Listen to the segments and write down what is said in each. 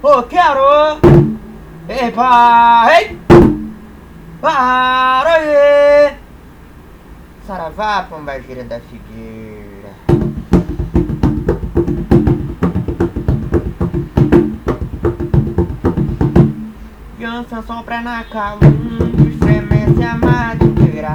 Oh, quero! Epa! Ei! Para aí! Saravá, pombagira da figueira. Criança sopra na calumba, estremece a madeira.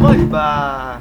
会吧